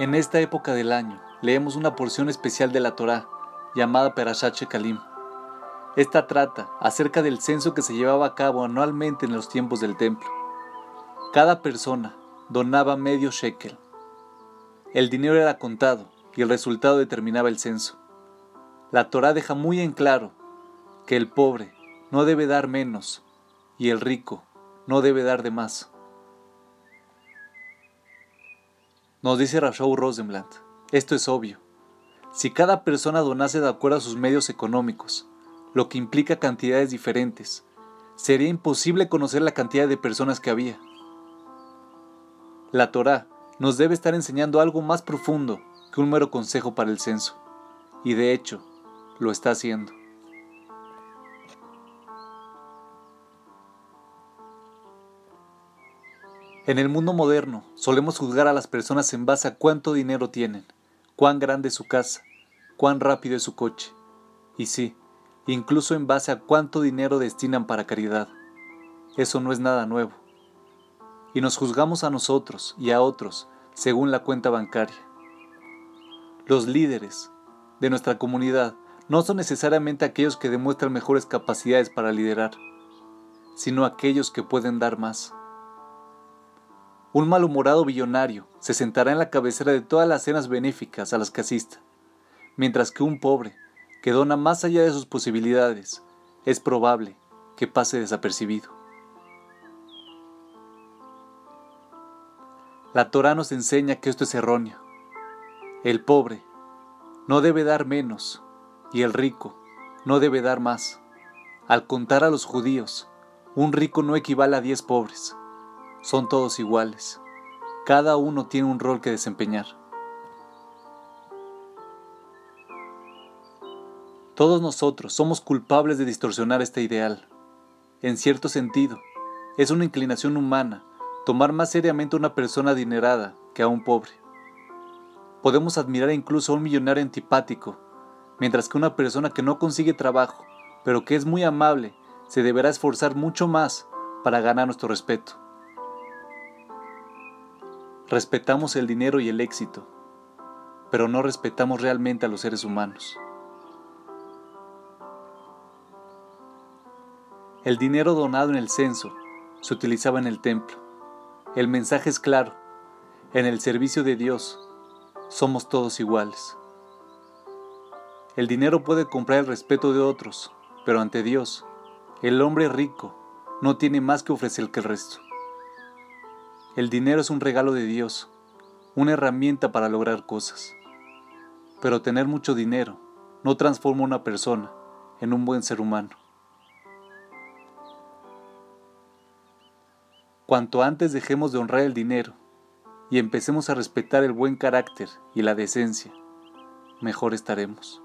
En esta época del año leemos una porción especial de la Torá llamada Perashat Shekalim. Esta trata acerca del censo que se llevaba a cabo anualmente en los tiempos del templo. Cada persona donaba medio shekel. El dinero era contado y el resultado determinaba el censo. La Torá deja muy en claro que el pobre no debe dar menos y el rico no debe dar de más. Nos dice Rashou Rosenblatt, esto es obvio. Si cada persona donase de acuerdo a sus medios económicos, lo que implica cantidades diferentes, sería imposible conocer la cantidad de personas que había. La Torá nos debe estar enseñando algo más profundo que un mero consejo para el censo, y de hecho, lo está haciendo. En el mundo moderno solemos juzgar a las personas en base a cuánto dinero tienen, cuán grande es su casa, cuán rápido es su coche. Y sí, incluso en base a cuánto dinero destinan para caridad. Eso no es nada nuevo. Y nos juzgamos a nosotros y a otros según la cuenta bancaria. Los líderes de nuestra comunidad no son necesariamente aquellos que demuestran mejores capacidades para liderar, sino aquellos que pueden dar más. Un malhumorado billonario se sentará en la cabecera de todas las cenas benéficas a las que asista, mientras que un pobre, que dona más allá de sus posibilidades, es probable que pase desapercibido. La Torah nos enseña que esto es erróneo. El pobre no debe dar menos y el rico no debe dar más. Al contar a los judíos, un rico no equivale a diez pobres son todos iguales. Cada uno tiene un rol que desempeñar. Todos nosotros somos culpables de distorsionar este ideal. En cierto sentido, es una inclinación humana tomar más seriamente a una persona adinerada que a un pobre. Podemos admirar incluso a un millonario antipático, mientras que una persona que no consigue trabajo, pero que es muy amable, se deberá esforzar mucho más para ganar nuestro respeto. Respetamos el dinero y el éxito, pero no respetamos realmente a los seres humanos. El dinero donado en el censo se utilizaba en el templo. El mensaje es claro. En el servicio de Dios somos todos iguales. El dinero puede comprar el respeto de otros, pero ante Dios, el hombre rico no tiene más que ofrecer que el resto. El dinero es un regalo de Dios, una herramienta para lograr cosas. Pero tener mucho dinero no transforma a una persona en un buen ser humano. Cuanto antes dejemos de honrar el dinero y empecemos a respetar el buen carácter y la decencia, mejor estaremos.